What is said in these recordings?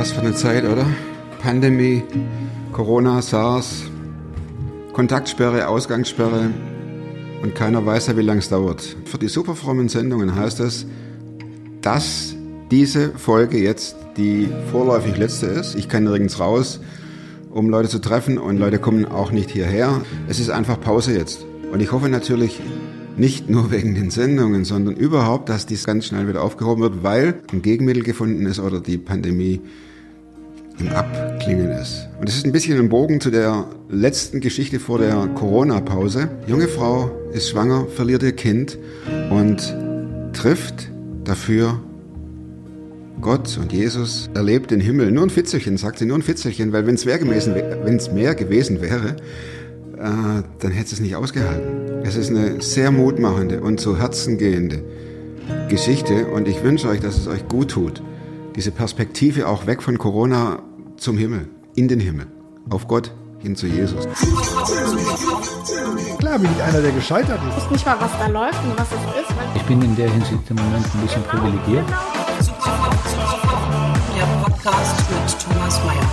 Was für eine Zeit, oder? Pandemie, Corona, SARS, Kontaktsperre, Ausgangssperre und keiner weiß ja, wie lange es dauert. Für die superfrommen Sendungen heißt es, dass diese Folge jetzt die vorläufig letzte ist. Ich kann nirgends raus, um Leute zu treffen und Leute kommen auch nicht hierher. Es ist einfach Pause jetzt. Und ich hoffe natürlich nicht nur wegen den Sendungen, sondern überhaupt, dass dies ganz schnell wieder aufgehoben wird, weil ein Gegenmittel gefunden ist oder die Pandemie im Abklingen ist. Und es ist ein bisschen ein Bogen zu der letzten Geschichte vor der Corona-Pause. Junge Frau ist schwanger, verliert ihr Kind und trifft dafür Gott und Jesus erlebt den Himmel. Nur ein Fitzelchen, sagt sie, nur ein Fitzelchen, weil wenn es mehr gewesen, mehr gewesen wäre, äh, dann hätte es nicht ausgehalten. Es ist eine sehr mutmachende und zu Herzen gehende Geschichte und ich wünsche euch, dass es euch gut tut. Diese Perspektive auch weg von Corona zum Himmel, in den Himmel, auf Gott, hin zu Jesus. Klar bin ich einer, der gescheitert ist. Ich weiß nicht mal, was da läuft und was es ist. Ich bin in der Hinsicht im Moment ein bisschen privilegiert. Der Podcast mit Thomas Mayer.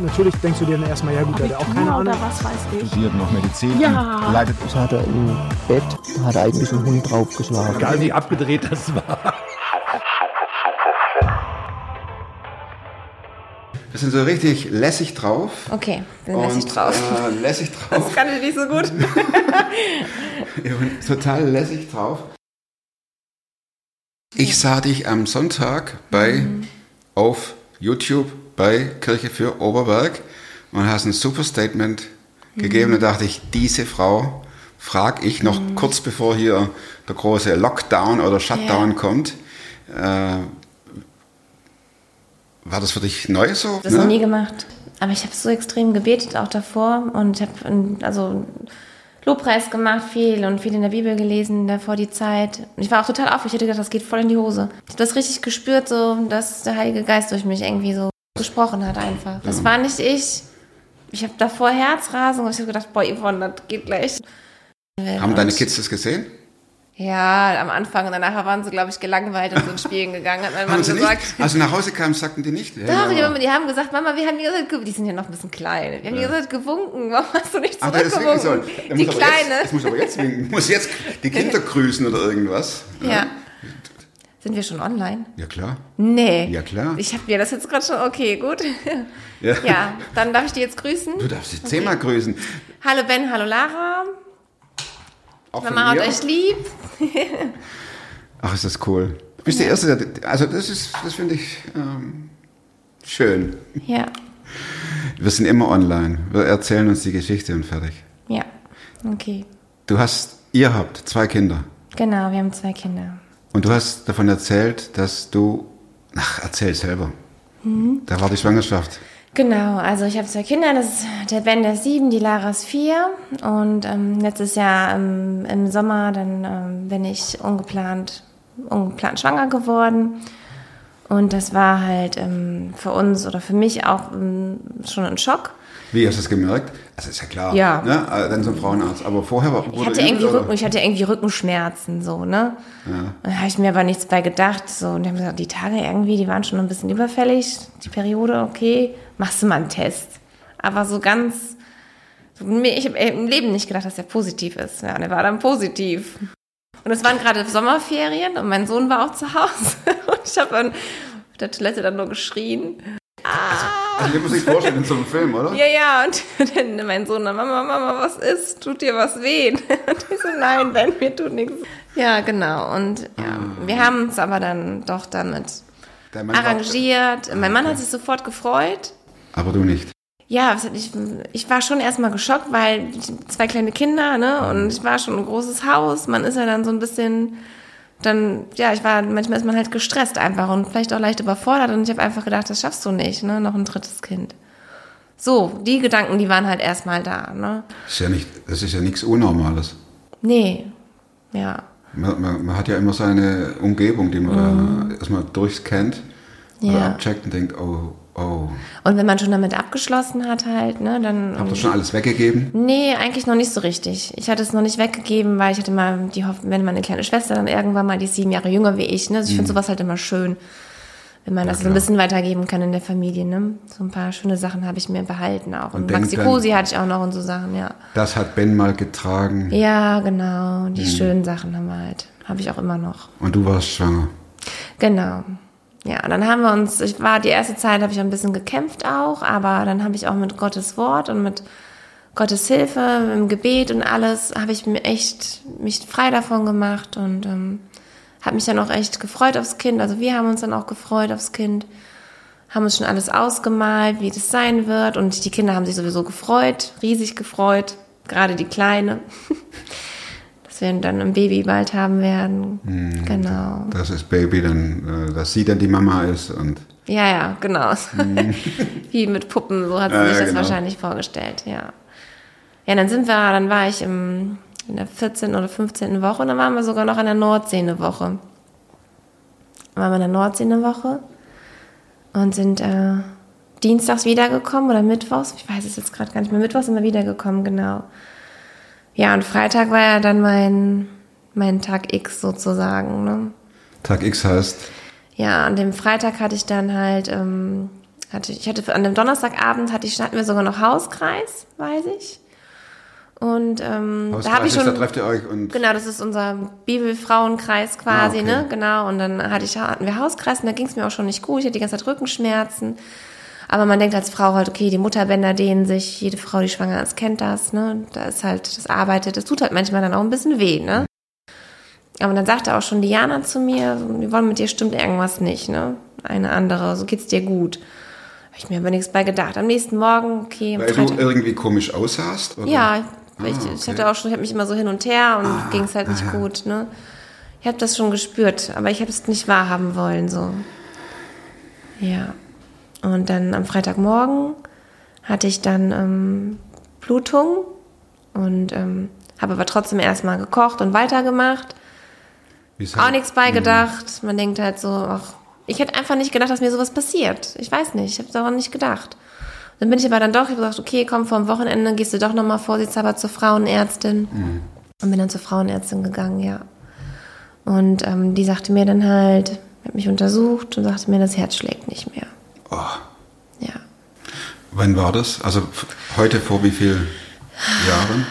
Natürlich denkst du dir dann erstmal, ja gut, der hat auch keine Ahnung. was weiß ich. studiert noch Medizin Ja. und leitet Das hat er im Bett, hat er eigentlich einen Hund draufgeschlagen. Egal wie abgedreht das war. Wir sind so richtig lässig drauf. Okay, dann lass ich Und, drauf. Äh, lässig drauf. Das kann ich nicht so gut. Total lässig drauf. Ich sah dich am Sonntag bei auf YouTube bei Kirche für Oberberg und hast ein super Statement gegeben. Da dachte ich, diese Frau frag ich noch kurz bevor hier der große Lockdown oder Shutdown Ja. kommt. Äh, war das für dich neu so? Das noch nie gemacht. Aber ich habe so extrem gebetet auch davor und ich habe also Lobpreis gemacht viel und viel in der Bibel gelesen davor die Zeit. Und ich war auch total auf. Ich hätte gedacht, das geht voll in die Hose. Ich habe das richtig gespürt, so dass der Heilige Geist durch mich irgendwie so gesprochen hat einfach. Das war nicht ich. Ich habe davor Herzrasen und ich habe gedacht, boah, Yvonne, das geht gleich. Haben deine Kids das gesehen? Ja, am Anfang und danach waren sie, glaube ich, gelangweilt und sind spielen gegangen, hat mein Mann gesagt. nicht? Also nach Hause kamen, sagten die nicht? Ja, Doch, die, ja. haben- die haben gesagt, Mama, wir haben die gewunken. Die sind ja noch ein bisschen klein. Wir haben die ganze Zeit gewunken. Warum hast du nicht soll. zurückgewunken? Der Die aber Jetzt, Kleine. das muss aber jetzt winken. Muss jetzt die Kinder grüßen oder irgendwas. Ja. Sind wir schon online? Ja, klar. Nee. Ja, klar. Ich habe mir das jetzt gerade schon, okay, gut. Ja. Ja, dann darf ich die jetzt grüßen. Du darfst sie zehnmal grüßen. Hallo Ben, hallo Lara. Auch Mama hat euch lieb. Ach, ist das cool. Du bist der Erste, der, also das ist, das finde ich ähm, schön. Ja, Wir sind immer online. Wir erzählen uns die Geschichte und fertig. ja, okay. Du hast, ihr habt zwei Kinder. Genau, wir haben zwei Kinder. Und du hast davon erzählt, dass du, ach, erzähl selber. Mhm. Da war die Schwangerschaft. Genau, also ich habe zwei Kinder, das ist der Ben, der ist sieben, die Lara ist vier. Und ähm, letztes Jahr ähm, im Sommer, dann ähm, bin ich ungeplant, ungeplant schwanger geworden. Und das war halt ähm, für uns oder für mich auch ähm, schon ein Schock. Wie hast du es gemerkt? Also ist ja klar. Ja. Ne? äh, Dann zum Frauenarzt. Aber vorher war Ich hatte irgendwie Rücken, ich hatte irgendwie Rückenschmerzen, so, ne? Da habe ich mir aber nichts bei gedacht, so. Und die haben gesagt, die Tage irgendwie, die waren schon ein bisschen überfällig. Die Periode, okay, machst du mal einen Test. Aber so ganz, ich habe im Leben nicht gedacht, dass er positiv ist. Ja, und er war dann positiv. Und es waren gerade Sommerferien und mein Sohn war auch zu Hause. Und ich habe dann auf der Toilette dann nur geschrien. Also, den muss ich vorstellen in so einem Film, oder? Ja, ja, und dann mein Sohn dann, Mama, Mama, was ist? Tut dir was weh? Und ich so, nein, Ben, mir tut nichts. Ja, genau. Und ja, wir haben uns aber dann doch damit Mann war- arrangiert. Mein Mann okay. hat sich sofort gefreut. Aber du nicht. Ja, ich, ich war schon erstmal geschockt, weil zwei kleine Kinder, ne? Und ich war schon ein großes Haus. Man ist ja dann so ein bisschen, dann, ja, ich war, manchmal ist man halt gestresst einfach und vielleicht auch leicht überfordert. Und ich habe einfach gedacht, das schaffst du nicht, ne? Noch ein drittes Kind. So, die Gedanken, die waren halt erstmal da, ne? Das ist ja, nicht, das ist ja nichts Unnormales. Nee, ja. Man, man, man hat ja immer seine Umgebung, die man da erstmal durchscannt oder Mhm. Ja. abcheckt und denkt, oh, oh. Und wenn man schon damit abgeschlossen hat halt, ne, dann... Habt ihr schon alles weggegeben? Nee, eigentlich noch nicht so richtig. Ich hatte es noch nicht weggegeben, weil ich hatte mal die Hoffnung, wenn meine kleine Schwester dann irgendwann mal, die ist sieben Jahre jünger wie ich, ne? Also ich finde sowas halt immer schön. wenn man Ja, das so ein bisschen weitergeben kann in der Familie. Ne? So ein paar schöne Sachen habe ich mir behalten auch. Und, Und dann- Maxi-Cosi hatte ich auch noch und so Sachen, ja. Das hat Ben mal getragen Ja, genau. Die Mhm. schönen Sachen haben wir halt. Habe ich auch immer noch. und du warst schwanger. Genau. Ja, dann haben wir uns, ich war die erste Zeit, habe ich ein bisschen gekämpft auch, aber dann habe ich auch mit Gottes Wort und mit Gottes Hilfe, im Gebet und alles, habe ich mir echt mich frei davon gemacht und ähm, habe mich dann auch echt gefreut aufs Kind. Also wir haben uns dann auch gefreut aufs Kind, haben uns schon alles ausgemalt, wie das sein wird und die Kinder haben sich sowieso gefreut, riesig gefreut, gerade die Kleine, dass wir dann ein Baby bald haben werden. Mhm. Genau. Dass das Baby dann, äh, dass sie dann die Mama ist und Ja, ja, genau. Wie mit Puppen, so hat sie Ja, sich ja, das genau. wahrscheinlich vorgestellt, ja. Ja, dann sind wir, dann war ich im, in der 14. oder 15. Woche und dann waren wir sogar noch an der Nordsee eine Woche. Dann waren wir in der Nordsee eine Woche und sind äh, dienstags wiedergekommen oder mittwochs, ich weiß es jetzt gerade gar nicht mehr, mittwochs sind wir wiedergekommen, genau. Ja, und Freitag war ja dann mein, mein Tag X sozusagen, ne? Tag X heißt, Ja, an dem Freitag hatte ich dann halt, ähm, hatte, ich hatte an dem Donnerstagabend hatte ich, hatten wir sogar noch Hauskreis, weiß ich. Und ähm, da habe ich schon. da trefft ihr euch und Genau, das ist unser Bibelfrauenkreis quasi, Ah, okay. ne? Genau. Und dann hatte ich, hatten wir Hauskreis und da ging es mir auch schon nicht gut. Ich hatte die ganze Zeit Rückenschmerzen. Aber man denkt als Frau halt, okay, die Mutterbänder dehnen sich, jede Frau, die schwanger ist, kennt das, ne? Da ist halt, das arbeitet, das tut halt manchmal dann auch ein bisschen weh, ne? Aber dann sagte auch schon Diana zu mir, wir wollen mit dir stimmt irgendwas nicht, ne? Eine andere, so geht's dir gut. Habe ich mir aber nichts bei gedacht. Am nächsten Morgen, okay, weil du Freitag. irgendwie komisch aussahst? Oder? Ja, ich, Ah, ich okay. hatte auch schon, ich habe mich immer so hin und her und ging es halt nicht gut, ne? Ich habe das schon gespürt, aber ich habe es nicht wahrhaben wollen, so. Ja. Und dann am Freitagmorgen hatte ich dann ähm, Blutung und ähm, habe aber trotzdem erstmal gekocht und weitergemacht. Wieso? Auch nichts beigedacht. Man denkt halt so, ach, ich hätte einfach nicht gedacht, dass mir sowas passiert. Ich weiß nicht, ich habe daran nicht gedacht. Dann bin ich aber dann doch, ich habe gesagt, okay, komm, vor dem Wochenende gehst du doch nochmal vorsichtshalber zur Frauenärztin. Und bin dann zur Frauenärztin gegangen, ja. Und ähm, die sagte mir dann halt, hat mich untersucht und sagte mir, das Herz schlägt nicht mehr. Oh, Ja. wann war das? Also heute vor wie vielen Jahren?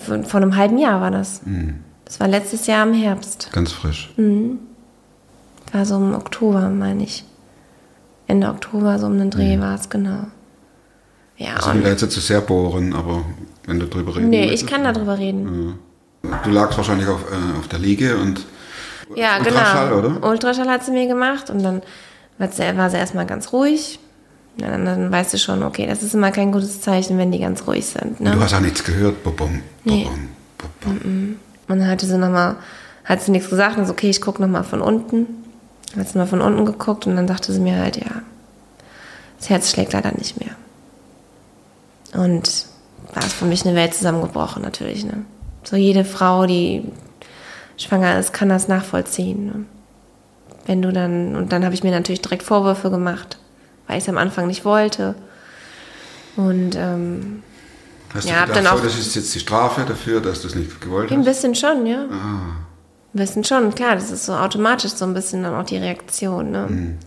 Vor, vor einem halben Jahr war das. Das war letztes Jahr im Herbst. Ganz frisch. War so im Oktober, meine ich. Ende Oktober, so um den Dreh war es, genau. Ja, Also ich will da jetzt zu sehr bohren, aber wenn du drüber reden Nee, ich möchtest. kann darüber reden. Du lagst wahrscheinlich auf, äh, auf der Liege und Ja, Ultraschall, genau. oder? Ultraschall hat sie mir gemacht und dann war sie, war sie erstmal ganz ruhig. Ja, dann, dann weißt du schon, okay, das ist immer kein gutes Zeichen, wenn die ganz ruhig sind. Ne? du hast auch nichts gehört. Bobom, Nee. bobom, bobom. Und dann hatte sie nochmal, hat sie nichts gesagt und so, okay, ich gucke nochmal von unten. Dann hat sie mal von unten geguckt und dann sagte sie mir halt, ja, das Herz schlägt leider nicht mehr. Und da ist für mich eine Welt zusammengebrochen natürlich. Ne? So jede Frau, die schwanger ist, kann das nachvollziehen. Ne? Wenn du dann, und dann habe ich mir natürlich direkt Vorwürfe gemacht, weil ich es am Anfang nicht wollte. Und ähm, Hast Ja, du gedacht, dann auch- so, das ist jetzt die Strafe dafür, dass du es nicht gewollt Ein hast? bisschen schon, ja. Ah. Ein bisschen schon, klar, das ist so automatisch so ein bisschen dann auch die Reaktion. Ne? Mhm.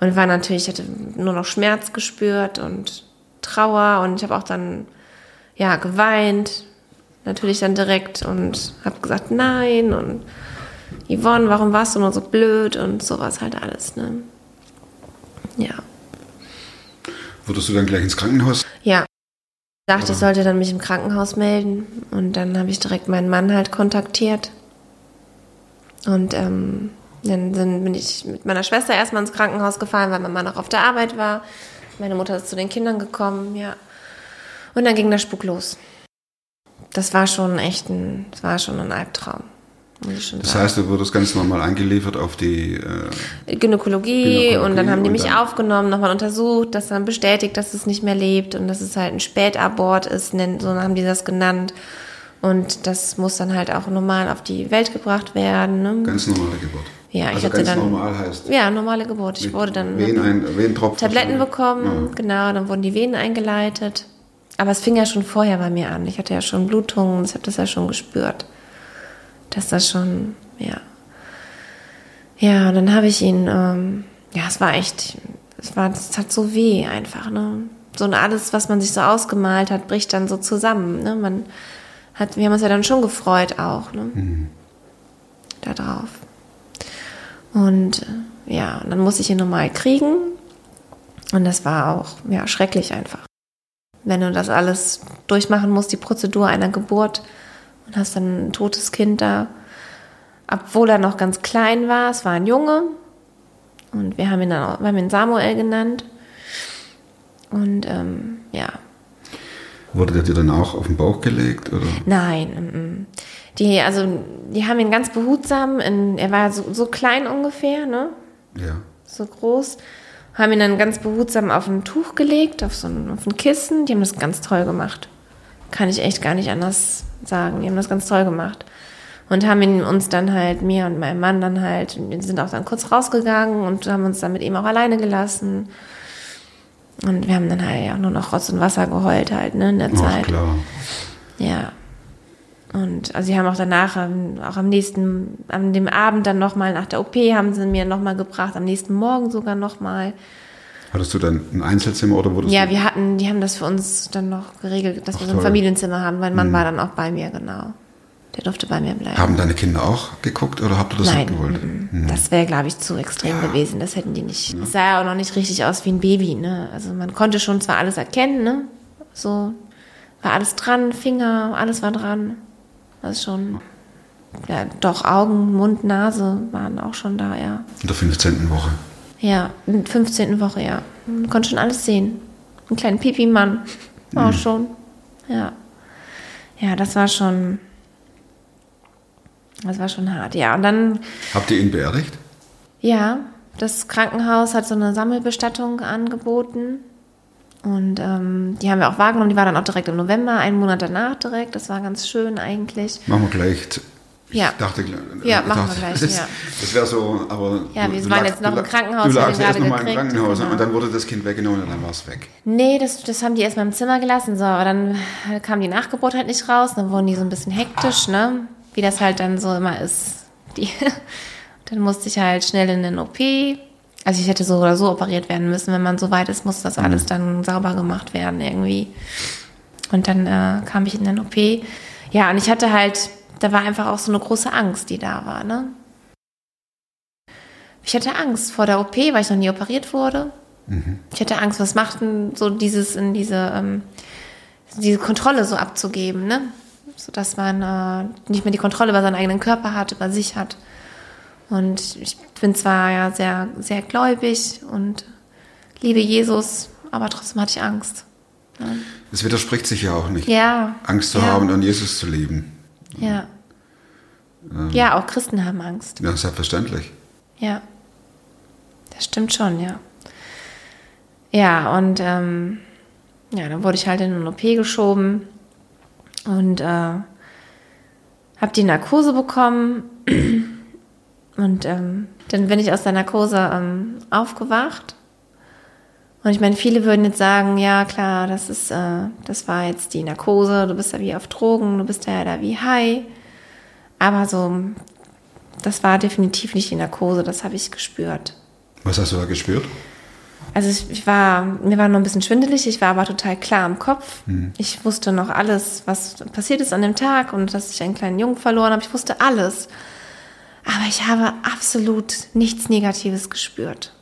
Und war natürlich, ich hatte nur noch Schmerz gespürt und Trauer und ich habe auch dann, ja, geweint. Natürlich dann direkt und habe gesagt, nein und Yvonne, warum warst du nur so blöd und sowas halt alles, ne? Ja. Wurdest du dann gleich ins Krankenhaus? Ja. Ich dachte, ich sollte dann mich im Krankenhaus melden und dann habe ich direkt meinen Mann halt kontaktiert. Und ähm, dann sind, bin ich mit meiner Schwester erstmal ins Krankenhaus gefahren, weil mein Mann auch auf der Arbeit war. Meine Mutter ist zu den Kindern gekommen, ja. Und dann ging der Spuk los. Das war schon echt ein, das war schon ein Albtraum, muss ich schon Das sagen. heißt, du wurdest ganz normal eingeliefert auf die. Äh, Gynäkologie, Gynäkologie und dann haben die mich aufgenommen, nochmal untersucht, das dann bestätigt, dass es nicht mehr lebt und dass es halt ein Spätabort ist, nennen- so haben die das genannt. Und das muss dann halt auch normal auf die Welt gebracht werden. Ne? ganz normale Geburt. Ja, ich also hatte ganz dann- normal heißt. Ja, normale Geburt. Ich wurde dann Wen ein, wen Tropfen Tabletten bekommen, genau, dann wurden die Venen eingeleitet. Aber es fing ja schon vorher bei mir an. Ich hatte ja schon Blutungen, ich habe das ja schon gespürt. Dass das schon, ja. Ja, und dann habe ich ihn, ähm, ja, es war echt, es war, es hat so weh einfach, ne? So und alles, was man sich so ausgemalt hat, bricht dann so zusammen, ne? Man hat, wir haben uns ja dann schon gefreut auch, ne? Da drauf. Und äh, ja, und dann musste ich ihn nochmal kriegen. Und das war auch, ja, schrecklich einfach. Wenn du das alles durchmachen musst, die Prozedur einer Geburt und hast dann ein totes Kind da, obwohl er noch ganz klein war, es war ein Junge. Und wir haben ihn dann auch, wir haben ihn Samuel genannt. Und ähm, ja, Wurde der dir dann auch auf den Bauch gelegt? Oder? Nein. mm, mm. Die, also, die haben ihn ganz behutsam, in, er war so, so klein ungefähr, ne? Ja. So groß. Haben ihn dann ganz behutsam auf ein Tuch gelegt, auf so ein, auf ein Kissen. Die haben das ganz toll gemacht. Kann ich echt gar nicht anders sagen. Die haben das ganz toll gemacht. Und haben ihn uns dann halt, mir und meinem Mann dann halt, wir sind auch dann kurz rausgegangen und haben uns dann mit ihm auch alleine gelassen. Und wir haben dann halt ja nur noch Rotz und Wasser geheult halt, ne, in der Ach, Zeit. klar. Ja. Und also sie haben auch danach, ähm, auch am nächsten, an dem Abend dann nochmal nach der OP haben sie mir nochmal gebracht, am nächsten Morgen sogar nochmal. Hattest du dann ein Einzelzimmer oder wurdest Ja, du? wir hatten, die haben das für uns dann noch geregelt, dass wir Ach, so ein toll. Familienzimmer haben. Mein Mann war dann auch bei mir, genau. Der durfte bei mir bleiben. Haben deine Kinder auch geguckt oder habt ihr das Nein, nicht gewollt? mm, mm. das wäre, glaube ich, zu extrem gewesen. Das hätten die nicht. Es sah ja auch noch nicht richtig aus wie ein Baby, ne? Also man konnte schon zwar alles erkennen, ne? So war alles dran, Finger, alles war dran. Ist schon. Ja, doch, Augen, Mund, Nase waren auch schon da, ja. In der 15. Woche. Ja, in der 15. Woche, ja. Man konnte schon alles sehen. Einen kleinen Pipi-Mann. Auch schon. Ja. Ja, das war schon. Das war schon hart, ja. Und dann Habt ihr ihn beerdigt? Ja, das Krankenhaus hat so eine Sammelbestattung angeboten. Und ähm, die haben wir auch wahrgenommen. Die war dann auch direkt im November, einen Monat danach direkt. Das war ganz schön eigentlich. Machen wir gleich. Ja. dachte, äh, Ja, ich machen wir dachte, gleich, Das, ja. das wäre so, aber. Ja, wir waren jetzt noch im Krankenhaus, Du lagst erst nochmal im Krankenhaus genau. und dann wurde das Kind weggenommen und dann war es weg. Nee, das, das haben die erstmal im Zimmer gelassen. So, aber dann kam die Nachgeburt halt nicht raus. Dann wurden die so ein bisschen hektisch, ne? Wie das halt dann so immer ist. Die, dann musste ich halt schnell in den OP. Also ich hätte so oder so operiert werden müssen. Wenn man so weit ist, muss das alles dann sauber gemacht werden irgendwie. Und dann äh, kam ich in den OP. Ja, und ich hatte halt, da war einfach auch so eine große Angst, die da war, ne? Ich hatte Angst vor der OP, weil ich noch nie operiert wurde. Ich hatte Angst, was macht denn so dieses in diese, ähm, diese Kontrolle so abzugeben, ne? So dass man äh, nicht mehr die Kontrolle über seinen eigenen Körper hat, über sich hat. Und ich bin zwar ja sehr, sehr gläubig und liebe Jesus, aber trotzdem hatte ich Angst. Das widerspricht sich ja auch nicht. Ja. Angst zu ja, haben und Jesus zu lieben. Ja. Ja, auch Christen haben Angst. Ja, selbstverständlich. Ja. Das stimmt schon, ja. Ja, und ähm, ja, dann wurde ich halt in eine OP geschoben und äh, habe die Narkose bekommen. Und ähm, dann bin ich aus der Narkose ähm, aufgewacht. Und ich meine, viele würden jetzt sagen, ja klar, das ist, äh, das war jetzt die Narkose, du bist ja wie auf Drogen, du bist ja da wie high. Aber so, das war definitiv nicht die Narkose, das habe ich gespürt. Was hast du da gespürt? Also ich, ich war, mir war noch ein bisschen schwindelig, ich war aber total klar im Kopf. Ich wusste noch alles, was passiert ist an dem Tag und dass ich einen kleinen Jungen verloren habe. Ich wusste alles. Aber ich habe absolut nichts Negatives gespürt.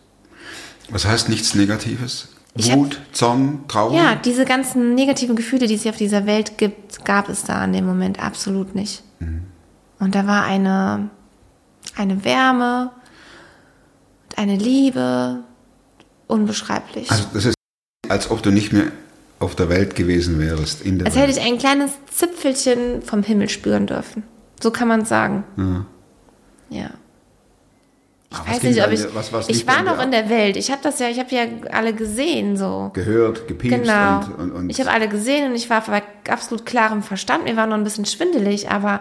Was heißt nichts Negatives? Ich hab- Wut, Zorn, Trauer? Ja, diese ganzen negativen Gefühle, die es hier auf dieser Welt gibt, gab es da in dem Moment absolut nicht. Und da war eine, eine Wärme, und eine Liebe, unbeschreiblich. Also das ist, als ob du nicht mehr auf der Welt gewesen wärst. In der Als Welt. hätte ich ein kleines Zipfelchen vom Himmel spüren dürfen. So kann man sagen. Ja. Ich was weiß nicht, ob ich. was- was ich war noch in der Welt. Ich habe das ja, ich habe ja alle gesehen so. gehört, gepiepst Genau. und, und, und ich habe alle gesehen und ich war bei absolut klarem Verstand. Mir war noch ein bisschen schwindelig, aber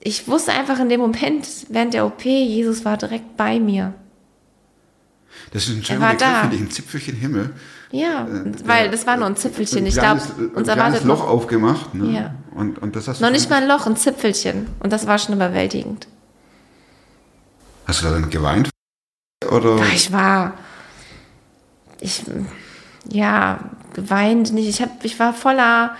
ich wusste einfach in dem Moment während der OP, Jesus war direkt bei mir. das ist ein schöner Begriff, ich, ein Zipfelchen Himmel. Ja, Äh, weil das war nur ein Zipfelchen. Ein Ich glaube, kleines- uns erwartet Loch noch, aufgemacht. Ne? Ja. Und, und das hast du noch nicht mal ein Loch, ein Zipfelchen. Und das war schon überwältigend. Hast du da dann geweint? Oder? Ich war, ich, ja, geweint nicht. Ich, hab, ich war voller,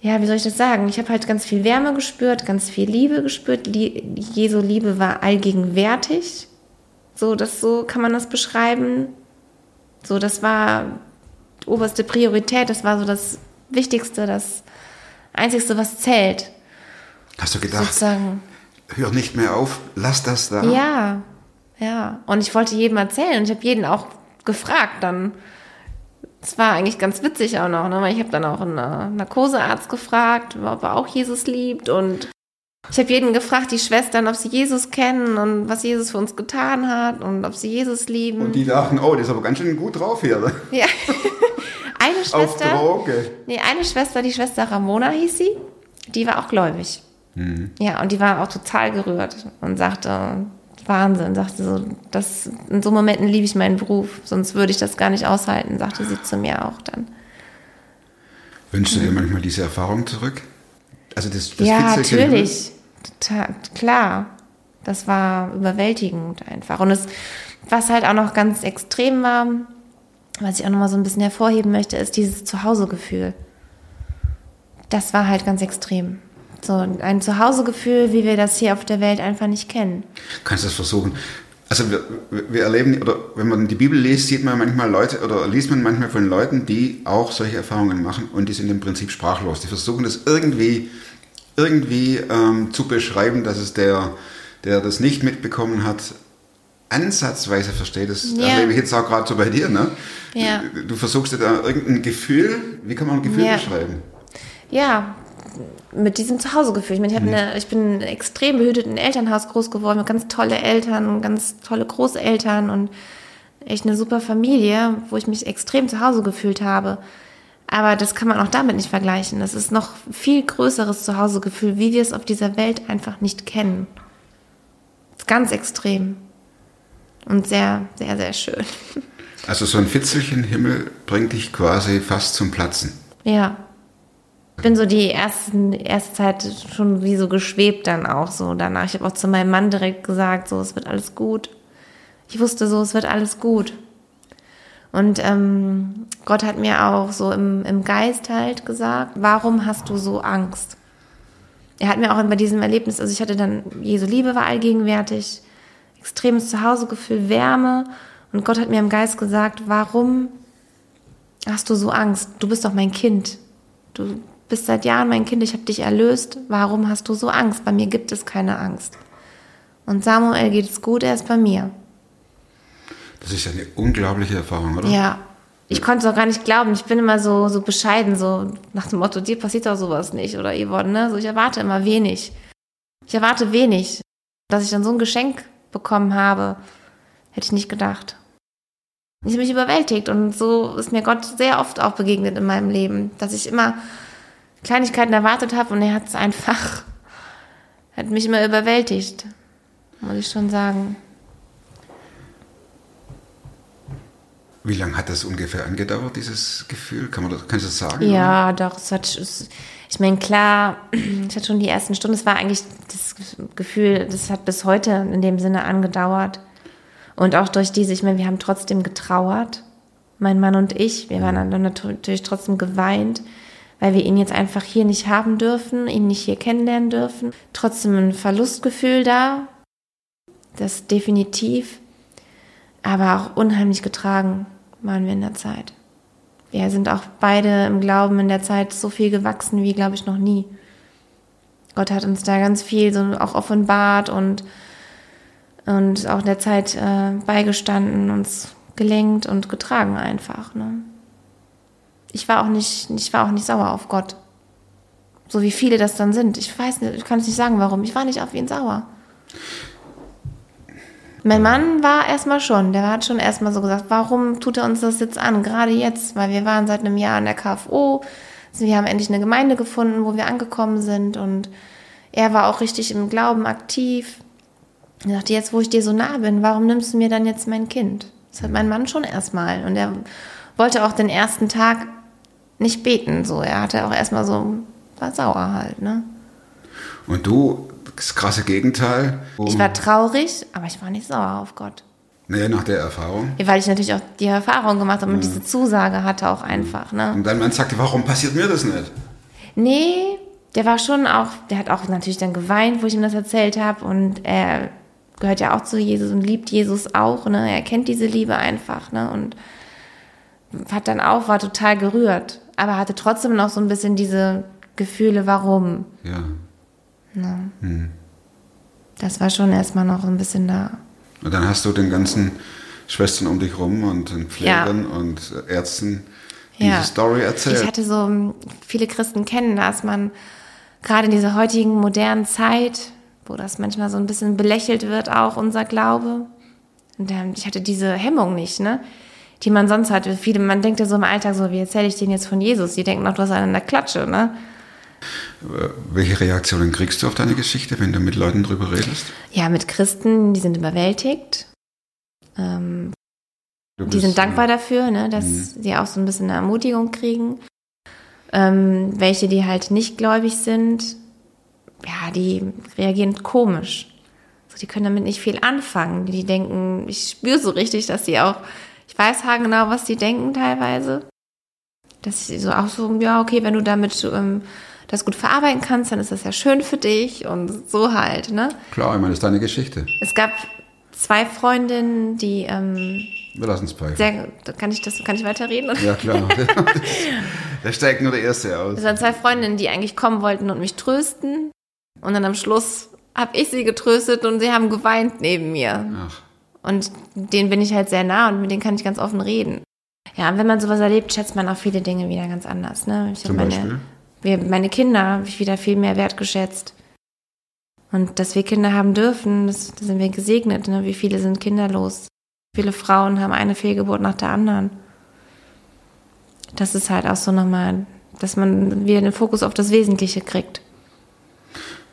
ja, wie soll ich das sagen? Ich habe halt ganz viel Wärme gespürt, ganz viel Liebe gespürt. Lie Jesu Liebe war allgegenwärtig. So, das, so kann man das beschreiben. So, das war die oberste Priorität. Das war so das Wichtigste, das Einzigste, was zählt. Hast du gedacht, Sozusagen. Hör nicht mehr auf, lass das da? Ja, ja. Und ich wollte jedem erzählen und ich habe jeden auch gefragt dann. Es war eigentlich ganz witzig auch noch, ne? weil ich habe dann auch einen äh, Narkosearzt gefragt, ob er auch Jesus liebt und ich habe jeden gefragt, die Schwestern, ob sie Jesus kennen und was Jesus für uns getan hat und ob sie Jesus lieben. Und die dachten, oh, die ist aber ganz schön gut drauf hier. ne? ja. eine Auf Schwester, Droge. nee, eine Schwester, die Schwester Ramona hieß sie, die war auch gläubig. Ja, und die war auch total gerührt und sagte, Wahnsinn, sagte so, das, in so Momenten liebe ich meinen Beruf, sonst würde ich das gar nicht aushalten, sagte sie zu mir auch dann. Wünschst du dir manchmal diese Erfahrung zurück? Also das, das ja, im natürlich. Total, klar. Das war überwältigend einfach. Und es, was halt auch noch ganz extrem war, was ich auch noch mal so ein bisschen hervorheben möchte, ist dieses Zuhausegefühl. Das war halt ganz extrem. So ein Zuhausegefühl, wie wir das hier auf der Welt einfach nicht kennen. Kannst du das versuchen? Also wir, wir erleben, oder wenn man die Bibel liest, sieht man manchmal Leute, oder liest man manchmal von Leuten, die auch solche Erfahrungen machen und die sind im Prinzip sprachlos. Die versuchen das irgendwie, irgendwie ähm, zu beschreiben, dass es der, der das nicht mitbekommen hat, ansatzweise versteht. Das Ja. erlebe ich jetzt auch gerade so bei dir, ne? Ja. Du, du versuchst dir da irgendein Gefühl, wie kann man ein Gefühl Ja. beschreiben? Ja, mit diesem Zuhausegefühl. Ich, meine, ich, hab eine, ich bin in einem extrem behüteten Elternhaus groß geworden, mit ganz tolle Eltern, ganz tolle Großeltern und echt eine super Familie, wo ich mich extrem zu Hause gefühlt habe. Aber das kann man auch damit nicht vergleichen. Das ist noch viel größeres Zuhausegefühl, wie wir es auf dieser Welt einfach nicht kennen. Das ist ganz extrem. Und sehr, sehr, sehr schön. Also so ein Fitzelchen Himmel bringt dich quasi fast zum Platzen. Ja. Ich bin so die ersten, erste Zeit schon wie so geschwebt dann auch so danach. Ich habe auch zu meinem Mann direkt gesagt, so, es wird alles gut. Ich wusste so, es wird alles gut. Und ähm, Gott hat mir auch so im, im Geist halt gesagt, warum hast du so Angst? Er hat mir auch bei diesem Erlebnis, also ich hatte dann, Jesu Liebe war allgegenwärtig, extremes Zuhausegefühl, Wärme. Und Gott hat mir im Geist gesagt, warum hast du so Angst? Du bist doch mein Kind. Du bist seit Jahren mein Kind, ich habe dich erlöst. Warum hast du so Angst? Bei mir gibt es keine Angst. Und Samuel geht es gut, er ist bei mir. Das ist eine unglaubliche Erfahrung, oder? Ja. Ich konnte es auch gar nicht glauben. Ich bin immer so, so bescheiden, so nach dem Motto, dir passiert doch sowas nicht. Oder Yvonne, ne? So, ich erwarte immer wenig. Ich erwarte wenig. Dass ich dann so ein Geschenk bekommen habe, hätte ich nicht gedacht. Ich habe mich überwältigt und so ist mir Gott sehr oft auch begegnet in meinem Leben, dass ich immer Kleinigkeiten erwartet habe und er hat es einfach, hat mich immer überwältigt, muss ich schon sagen. Wie lange hat das ungefähr angedauert, dieses Gefühl? Kann man das, kannst du das sagen? Ja, doch, es hat, es, ich meine, klar, ich hatte schon die ersten Stunden, es war eigentlich das Gefühl, das hat bis heute in dem Sinne angedauert. Und auch durch diese, ich meine, wir haben trotzdem getrauert, mein Mann und ich. Wir waren dann natürlich trotzdem geweint, weil wir ihn jetzt einfach hier nicht haben dürfen, ihn nicht hier kennenlernen dürfen. Trotzdem ein Verlustgefühl da, das definitiv, aber auch unheimlich getragen waren wir in der Zeit. Wir sind auch beide im Glauben in der Zeit so viel gewachsen wie, glaube ich, noch nie. Gott hat uns da ganz viel so auch offenbart und, und auch in der Zeit äh, beigestanden, uns gelenkt und getragen einfach. Ne? Ich war auch nicht, ich war auch nicht sauer auf Gott. So wie viele das dann sind. Ich weiß nicht, ich kann es nicht sagen, warum. Ich war nicht auf ihn sauer. Mein Mann war erstmal schon, der hat schon erstmal so gesagt, warum tut er uns das jetzt an, gerade jetzt, weil wir waren seit einem Jahr in der KFO, wir haben endlich eine Gemeinde gefunden, wo wir angekommen sind und er war auch richtig im Glauben aktiv. Er sagte, jetzt wo ich dir so nah bin, warum nimmst du mir dann jetzt mein Kind? Das hat mein Mann schon erstmal und er wollte auch den ersten Tag nicht beten, so, er hatte auch erstmal so, war sauer halt, ne. Und du, das krasse Gegenteil. Ich war traurig, aber ich war nicht sauer auf Gott. Naja, nach der Erfahrung. Ja, weil ich natürlich auch die Erfahrung gemacht habe und diese Zusage hatte auch einfach. Ne? Und dein Mann sagte, warum passiert mir das nicht? Nee, der war schon auch, der hat auch natürlich dann geweint, wo ich ihm das erzählt habe. Und er gehört ja auch zu Jesus und liebt Jesus auch. Ne? Er kennt diese Liebe einfach. Ne? Und hat dann auch, war total gerührt. Aber hatte trotzdem noch so ein bisschen diese Gefühle, warum. Ja. Das war schon erstmal noch ein bisschen da. Und dann hast du den ganzen Schwestern um dich rum und den Pflegern und Ärzten diese Ja. Story erzählt. Ich hatte so, viele Christen kennen das, man gerade in dieser heutigen modernen Zeit, wo das manchmal so ein bisschen belächelt wird, auch unser Glaube. Und dann, ich hatte diese Hemmung nicht, ne? Die man sonst hat. Viele, man denkt ja so im Alltag so, wie erzähle ich denen jetzt von Jesus? Die denken noch, du hast einen an der Klatsche, ne? Welche Reaktionen kriegst du auf deine Geschichte, wenn du mit Leuten drüber redest? Ja, mit Christen, die sind überwältigt. Ähm, Du Die bist, sind dankbar äh, dafür, ne, dass sie auch so ein bisschen eine Ermutigung kriegen. Ähm, welche, die halt nicht gläubig sind, ja, die reagieren komisch. So, die können damit nicht viel anfangen. Die denken, ich spüre so richtig, dass sie auch, ich weiß genau, was die denken teilweise. Dass sie so auch so, ja, okay, wenn du damit ähm, das gut verarbeiten kannst, dann ist das ja schön für dich und so halt, ne? Klar, ich meine, das ist deine Geschichte. Es gab zwei Freundinnen, die ähm, Wir lassen es pfeifen. sehr, kann ich das, kann ich weiterreden? Ja, klar. da steigt nur der Erste aus. Es waren zwei Freundinnen, die eigentlich kommen wollten und mich trösten. Und dann am Schluss habe ich sie getröstet und sie haben geweint neben mir. Ach, Und denen bin ich halt sehr nah und mit denen kann ich ganz offen reden. Ja, und wenn man sowas erlebt, schätzt man auch viele Dinge wieder ganz anders. Ne? Ich Zum meine, Beispiel? wir, meine Kinder habe ich wieder viel mehr wertgeschätzt. Und dass wir Kinder haben dürfen, das, da sind wir gesegnet. Ne? Wie viele sind kinderlos? Viele Frauen haben eine Fehlgeburt nach der anderen. Das ist halt auch so nochmal, dass man wieder den Fokus auf das Wesentliche kriegt.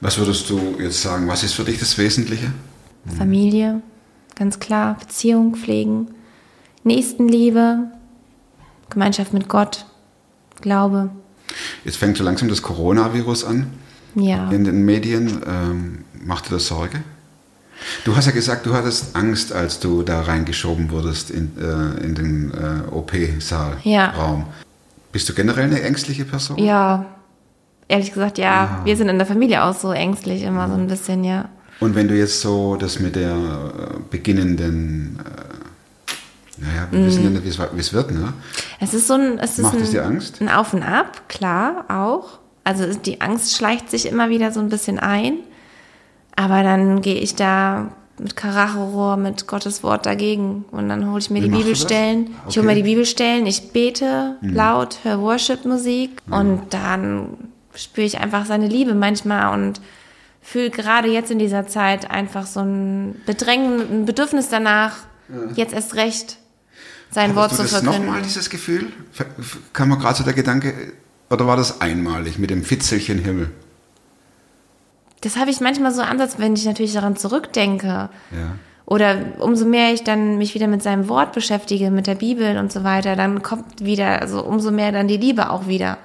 Was würdest du jetzt sagen? Was ist für dich das Wesentliche? Familie, ganz klar, Beziehung pflegen, Nächstenliebe, Gemeinschaft mit Gott, Glaube. Jetzt fängt so langsam das Coronavirus an Ja. in den Medien. Ähm, macht dir das Sorge? Du hast ja gesagt, du hattest Angst, als du da reingeschoben wurdest in, äh, in den äh, OP-Saal, Ja. Bist du generell eine ängstliche Person? Ja, ehrlich gesagt, ja. Wir sind in der Familie auch so ängstlich, immer so ein bisschen, ja. Und wenn du jetzt so das mit der äh, beginnenden, äh, naja, wir wissen ja nicht, wie es- wird, ne? Es ist so ein, es ist Macht ein, es dir Angst? ein Auf und Ab, klar, auch. Also die Angst schleicht sich immer wieder so ein bisschen ein. Aber dann gehe ich da mit Karacho, mit Gottes Wort dagegen. Und dann hole ich mir Wie die? Bibelstellen. Ich hole mir Okay. Mhm. die Bibelstellen, ich bete laut, höre Worship-Musik. Und dann spüre ich einfach seine Liebe manchmal und fühle gerade jetzt in dieser Zeit einfach so ein Bedrängen, ein Bedürfnis danach, jetzt erst recht sein Wort Hattest zu du das verkünden. nochmal, dieses Gefühl? Kam mir gerade so der Gedanke, oder war das einmalig mit dem Fitzelchen Himmel? Das habe ich manchmal so Ansatz, wenn ich natürlich daran zurückdenke. Ja. Oder umso mehr ich dann mich wieder mit seinem Wort beschäftige, mit der Bibel und so weiter, dann kommt wieder, also umso mehr dann die Liebe auch wieder.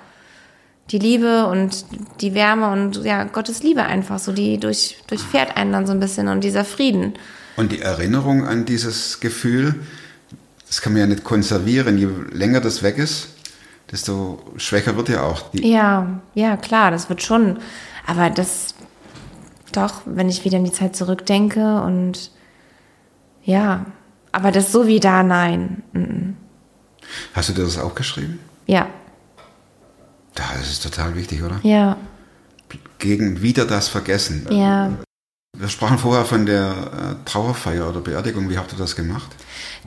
Die Liebe und die Wärme und ja, Gottes Liebe einfach so, die durch, durchfährt einen dann so ein bisschen und dieser Frieden. Und die Erinnerung an dieses Gefühl, das kann man ja nicht konservieren. Je länger das weg ist, desto schwächer wird ja auch die. Ja, ja, klar, das wird schon. Aber das, doch, wenn ich wieder in die Zeit zurückdenke und ja, aber das so wie da, nein. Hast du dir das auch geschrieben? Ja, Das ist total wichtig, oder? ja, Gegen wieder das Vergessen. ja. Wir sprachen vorher von der äh, Trauerfeier oder Beerdigung. Wie habt ihr das gemacht?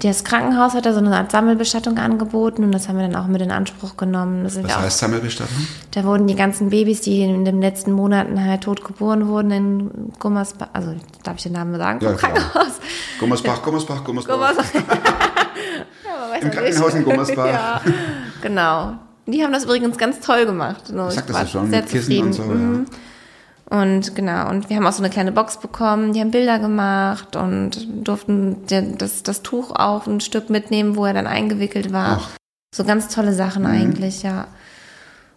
Das Krankenhaus hat da so eine Art Sammelbestattung angeboten und das haben wir dann auch mit in Anspruch genommen. Das Was auch, heißt Sammelbestattung? da wurden die ganzen Babys, die in den letzten Monaten halt tot geboren wurden in Gummersbach, also darf ich den Namen sagen? Ja. Krankenhaus. Gummersbach, Gummersbach, Gummersbach. Gummersbach. ja, Im Krankenhaus in Gummersbach. ja, genau. Die haben das übrigens ganz toll gemacht. Also Ich sag das ja schon, sehr mit Kissen und so, ja. Und genau, und wir haben auch so eine kleine Box bekommen, die haben Bilder gemacht und durften das, das Tuch auch ein Stück mitnehmen, wo er dann eingewickelt war. Ach. So ganz tolle Sachen eigentlich, ja.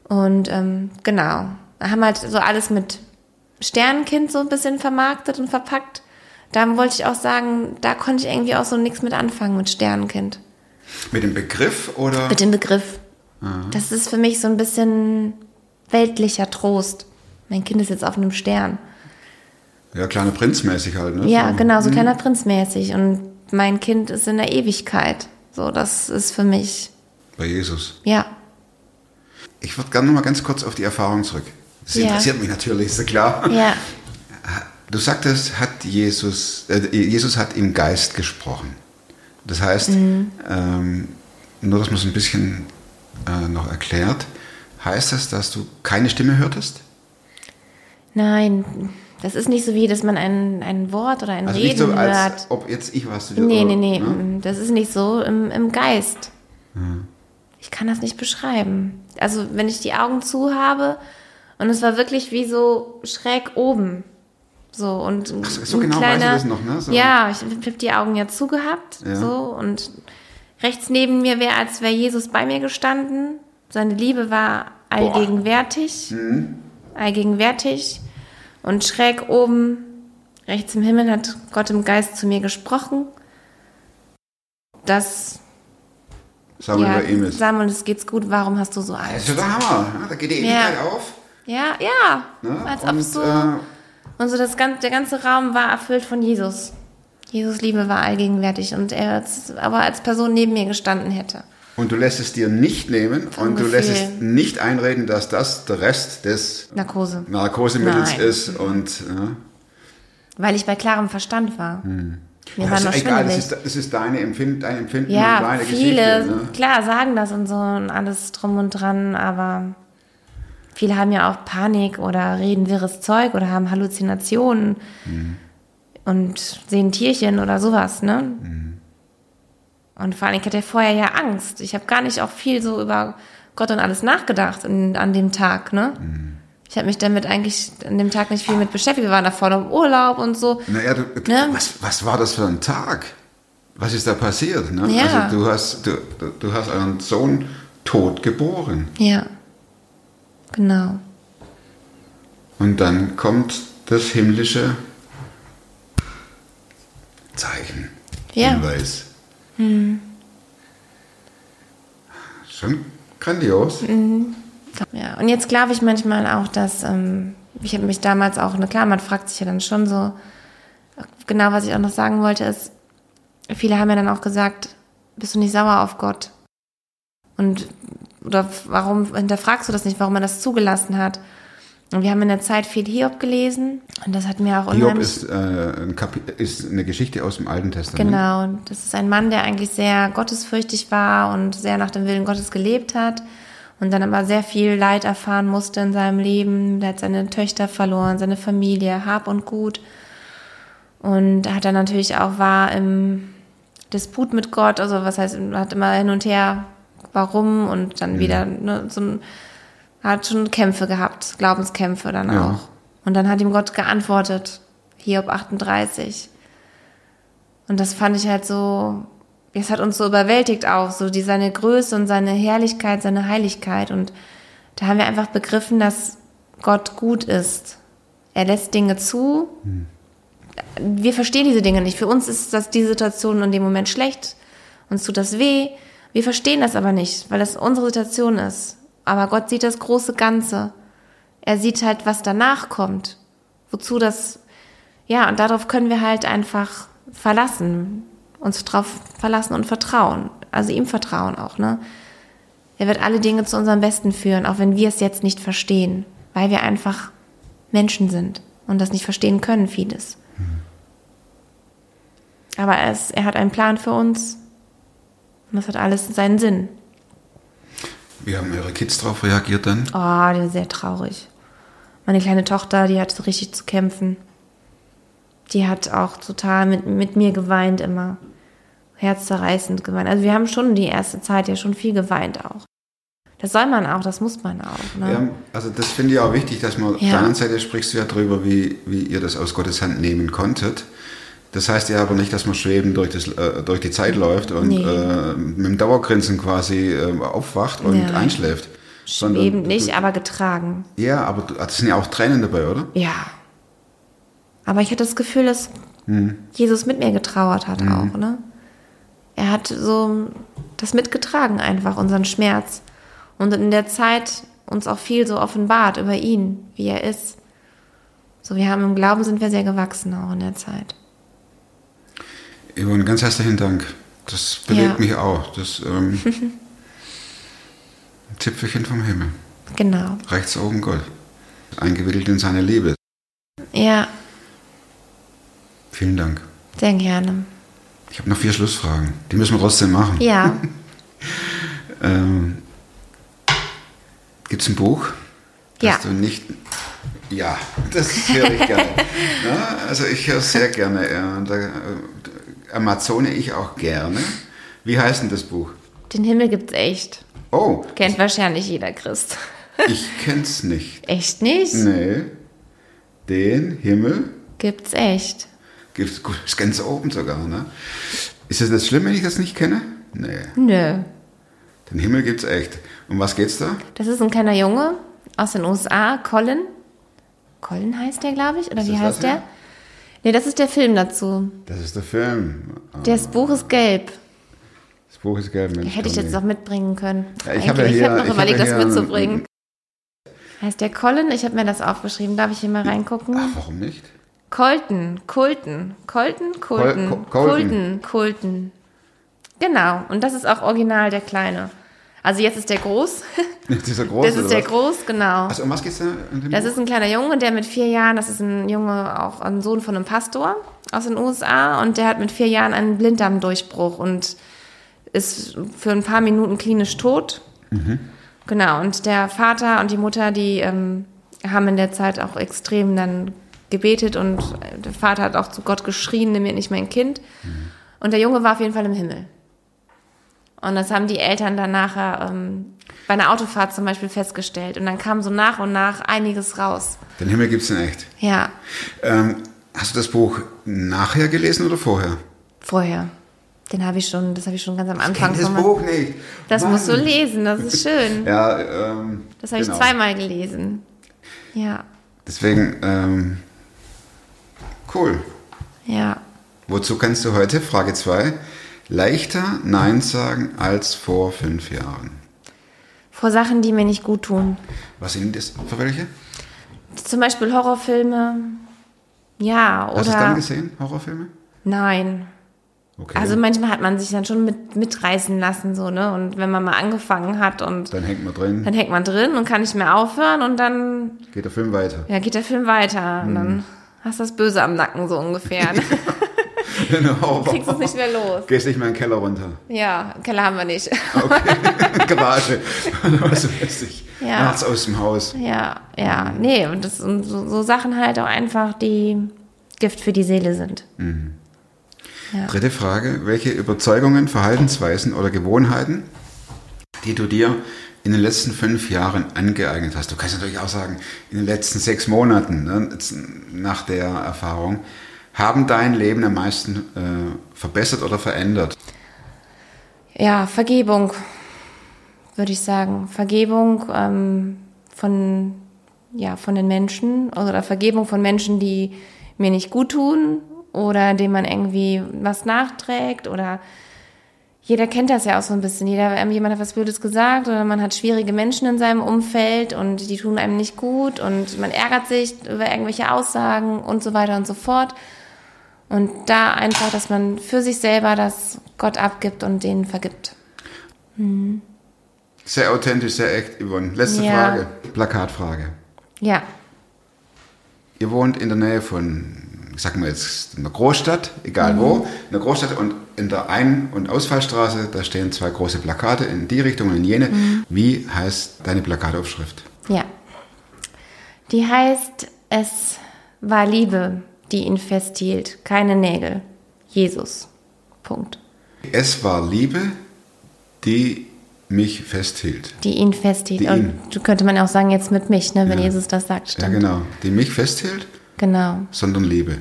Und ähm, genau, haben halt so alles mit Sternenkind so ein bisschen vermarktet und verpackt. da wollte ich auch sagen, da konnte ich irgendwie auch so nichts mit anfangen mit Sternenkind. Mit dem Begriff oder? Mit dem Begriff. Das ist für mich so ein bisschen weltlicher Trost. Mein Kind ist jetzt auf einem Stern. Ja, kleiner Prinzmäßig halt, ne? Ja, genau, so kleiner Prinz mäßig. Und mein Kind ist in der Ewigkeit. So, das ist für mich, Bei Jesus. ja. Ich würde gerne noch mal ganz kurz auf die Erfahrung zurück. Das Ja. interessiert mich natürlich, ist ja klar. Ja, Du sagtest, hat Jesus, äh, Jesus hat im Geist gesprochen. Das heißt, Mhm. ähm, nur dass man es ein bisschen äh, noch erklärt, heißt das, dass du keine Stimme hörtest? nein, das ist nicht so wie, dass man ein, ein Wort oder ein Also Reden nicht so, als hört. ob jetzt ich was Nee, nee, nee, Ne? das ist nicht so im, im Geist. Ich kann das nicht beschreiben. Also, wenn ich die Augen zu habe und es war wirklich wie so schräg oben. So und Ach so, genau weißt du kleiner, das noch, ne? So. Ja, ich habe die Augen ja zugehabt, Ja. so und rechts neben mir wäre, als wäre Jesus bei mir gestanden. Seine Liebe war allgegenwärtig, Mhm. allgegenwärtig und schräg oben, rechts im Himmel, hat Gott im Geist zu mir gesprochen. Das Samuel ja, bei ihm ist. Samuel, es geht's gut, warum hast du so Das Angst? ist ja der Hammer. Da geht die Ewigkeit Ja. auf. Ja, ja, Ne? als ob Und, so. äh, und so das der ganze Raum war erfüllt von Jesus. Jesus Liebe war allgegenwärtig und er als, aber als Person neben mir gestanden hätte. und du lässt es dir nicht nehmen Vom und du lässt es Gefühl. nicht einreden, dass das der Rest des Narkose. Narkosemittels Nein. ist und ja. Weil ich bei klarem Verstand war. Mir Ja, war noch egal, schwindelig. ist, das ist deine Empfind, dein Empfinden und Ja, deine viele, Geschichte. Ne? klar, sagen das und so und alles drum und dran, aber viele haben ja auch Panik oder reden wirres Zeug oder haben Halluzinationen und sehen Tierchen oder sowas, ne? Und vor allem, ich hatte vorher ja Angst. Ich habe gar nicht auch viel so über Gott und alles nachgedacht in, an dem Tag, ne? Ich habe mich damit eigentlich an dem Tag nicht viel mit beschäftigt. Wir waren da vorne im Urlaub und so. Naja, du, Ne? was, was war das für ein Tag? Was ist da passiert? Ne? Ja. Also du hast, du- du hast einen Sohn tot geboren. Ja. Genau. Und dann kommt das himmlische Zeichen. Ja. Hinweis. Schon grandios. Ja, und jetzt glaube ich manchmal auch, dass, ähm, ich habe mich damals auch, ne, klar, man fragt sich ja dann schon so, genau was ich auch noch sagen wollte, ist, viele haben ja dann auch gesagt, bist du nicht sauer auf Gott? Und, oder warum hinterfragst du das nicht, warum er das zugelassen hat? Und wir haben in der Zeit viel Hiob gelesen und das hat mir auch Hiob unheimlich... ist, äh, ein ist eine Geschichte aus dem Alten Testament. Genau, das ist ein Mann, der eigentlich sehr gottesfürchtig war und sehr nach dem Willen Gottes gelebt hat und dann aber sehr viel Leid erfahren musste in seinem Leben. Der hat seine Töchter verloren, seine Familie, Hab und Gut. Und hat dann natürlich auch war im Disput mit Gott, also was heißt, hat immer hin und her, warum und dann wieder ne, so ein, hat schon Kämpfe gehabt, Glaubenskämpfe dann Ja. auch. Und dann hat ihm Gott geantwortet, Hiob 38. Und das fand ich halt so, es hat uns so überwältigt auch, so die, seine Größe und seine Herrlichkeit, seine Heiligkeit. Und da haben wir einfach begriffen, dass Gott gut ist. Er lässt Dinge zu. Wir verstehen diese Dinge nicht. Für uns ist das die Situation in dem Moment schlecht. Uns tut das weh. Wir verstehen das aber nicht, weil das unsere Situation ist. Aber Gott sieht das große Ganze. Er sieht halt, was danach kommt. Wozu das, ja, und darauf können wir halt einfach verlassen. Uns drauf verlassen und vertrauen. Also ihm vertrauen auch, ne? Er wird alle Dinge zu unserem Besten führen, auch wenn wir es jetzt nicht verstehen. Weil wir einfach Menschen sind und das nicht verstehen können, vieles. Aber er, ist, er hat einen Plan für uns und das hat alles seinen Sinn. Wie haben eure Kids darauf reagiert dann? Oh, die war sehr traurig. Meine kleine Tochter, die hatte richtig zu kämpfen. Die hat auch total mit, mit mir geweint immer. Herzzerreißend geweint. Also wir haben schon die erste Zeit ja schon viel geweint auch. Das soll man auch, das muss man auch. Ne? Ja, also das finde ich auch wichtig, dass man auf Ja. der anderen Seite sprichst du ja drüber, wie, wie ihr das aus Gottes Hand nehmen konntet. Das heißt ja aber nicht, dass man schwebend durch, das, äh, durch die Zeit läuft und Nee. äh, mit dem Dauergrinsen quasi äh, aufwacht und Nein. einschläft. Sondern Eben du- nicht, aber getragen. Ja, aber du- das sind ja auch Tränen dabei, oder? Ja. Aber ich hatte das Gefühl, dass Jesus mit mir getrauert hat auch, ne? Er hat so das mitgetragen einfach, unseren Schmerz. Und in der Zeit uns auch viel so offenbart über ihn, wie er ist. So, wir haben im Glauben sind wir sehr gewachsen auch in der Zeit. Yvonne, ganz herzlichen Dank. Das bewegt Ja. mich auch. Das ähm, ein Zipfelchen vom Himmel. Genau. Rechts oben Gott. Eingewickelt in seine Liebe. Ja, Vielen Dank. sehr gerne. Ich habe noch vier Schlussfragen. Die müssen wir trotzdem machen. Ja, Ähm, Gibt es ein Buch, das Ja. du nicht. Ja, das höre ich gerne. ja, also ich höre sehr gerne. Ja, da, äh, Amazone ich auch gerne. Wie heißt denn das Buch? den Himmel gibt's echt. Oh, Kennt wahrscheinlich jeder Christ. ich kenn's nicht. Echt nicht? Nee. Den Himmel Gibt's echt. gibt's gut, ist ganz oben sogar, ne? Ist es das schlimm, wenn ich das nicht kenne? Nee. Nö. Den Himmel gibt's echt. Um was geht's da? Das ist ein kleiner Junge aus den USA, Colin. Colin heißt der, glaube ich, oder Ist wie heißt das der? Nee, das ist der Film dazu. Das ist der Film. Das Buch ist gelb. Das Buch ist gelb, Mensch. Hätte ich jetzt noch mitbringen können. Ja, ich habe ja hier- habe noch ich überlegt, das mitzubringen. Heißt der Colin? Ich habe mir das aufgeschrieben. Darf ich hier mal reingucken? Ach, warum nicht? Colton, Colton, Colton, Colton, Col- Colton. Colton, Colton. Genau. Und das ist auch original der Kleine. Also jetzt ist der groß. Dieser große. Das ist der was? groß, genau. Also um was geht's da? Das ist ein kleiner Junge, der mit vier Jahren, das ist ein Junge, auch ein Sohn von einem Pastor aus den USA und der hat mit vier Jahren einen Blinddarmdurchbruch und ist für ein paar Minuten klinisch tot. Genau, und der Vater und die Mutter, die ähm, haben in der Zeit auch extrem dann gebetet und der Vater hat auch zu Gott geschrien, nimm mir nicht mein Kind. Und der Junge war auf jeden Fall im Himmel. Und das haben die Eltern dann nachher ähm, bei einer Autofahrt zum Beispiel festgestellt. Und dann kam so nach und nach einiges raus. Den Himmel gibt's in echt. Ja, Ähm, hast du das Buch nachher gelesen oder vorher? vorher. Den habe ich schon, das habe ich schon ganz am Anfang. Kenn das Buch nicht. Das Mann. musst du lesen, das ist schön. Ja, ähm, Das habe ich genau. zweimal gelesen. Ja, Deswegen, ähm, cool. ja. Wozu kannst du heute, Frage 2, leichter Nein sagen als vor fünf Jahren? Vor Sachen, die mir nicht gut tun. Was sind das für welche? Zum Beispiel Horrorfilme. Ja, Hast du es oder. dann gesehen, Horrorfilme? Nein. Okay. Also manchmal hat man sich dann schon mit, mitreißen lassen, so, ne? Und wenn man mal angefangen hat und dann hängt man drin, dann hängt man drin und kann nicht mehr aufhören und dann geht der Film weiter. ja, geht der Film weiter. Und Mhm. dann hast du das Böse am Nacken, so ungefähr. Ne? Genau. Kriegst es nicht mehr los. Gehst nicht mehr in den Keller runter. Ja, Keller haben wir nicht. Garage. Was weiß ich. Ja. Nachts aus dem Haus. Ja, ja, nee, und das sind so, so Sachen halt auch einfach, die Gift für die Seele sind. Dritte Frage. Welche Überzeugungen, Verhaltensweisen oder Gewohnheiten, die du dir in den letzten fünf Jahren angeeignet hast? Du kannst natürlich auch sagen, in den letzten sechs Monaten, ne, nach der Erfahrung, haben dein Leben am meisten äh, verbessert oder verändert? Ja, Vergebung, würde ich sagen. Vergebung ähm, von, ja, von den Menschen oder Vergebung von Menschen, die mir nicht gut tun oder denen man irgendwie was nachträgt oder jeder kennt das ja auch so ein bisschen. Jeder, ähm, jemand hat was Blödes gesagt oder man hat schwierige Menschen in seinem Umfeld und die tun einem nicht gut und man ärgert sich über irgendwelche Aussagen und so weiter und so fort. Und da einfach, dass man für sich selber das Gott abgibt und denen vergibt. Sehr authentisch, sehr echt, Yvonne. Letzte Ja. Frage, Plakatfrage. Ja, Ihr wohnt in der Nähe von, ich sag mal jetzt, einer Großstadt, egal wo, in der Großstadt und in der Ein- und Ausfallstraße, da stehen zwei große Plakate in die Richtung und in jene. Wie heißt deine Plakataufschrift? ja. Die heißt, es war Liebe, die ihn festhielt, keine Nägel. Jesus. Punkt. Es war Liebe, die mich festhielt. Die ihn festhielt. Die Und ihn. du könnte man auch sagen, jetzt mit mich, ne, wenn Ja. Jesus das sagt, Ja, stimmt. genau. Die mich festhielt, genau. sondern Liebe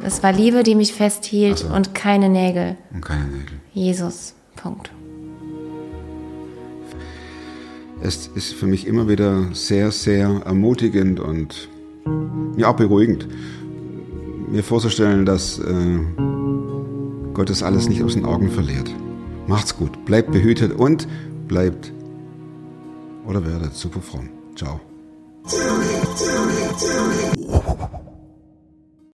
Es war Liebe, die mich festhielt Ach so. und keine Nägel. und keine Nägel. Jesus. Punkt. Es ist für mich immer wieder sehr, sehr ermutigend und ja auch beruhigend, mir vorzustellen, dass äh, Gott das alles nicht aus den Augen verliert. Macht's gut, bleibt behütet und bleibt oder werdet super fromm. Ciao.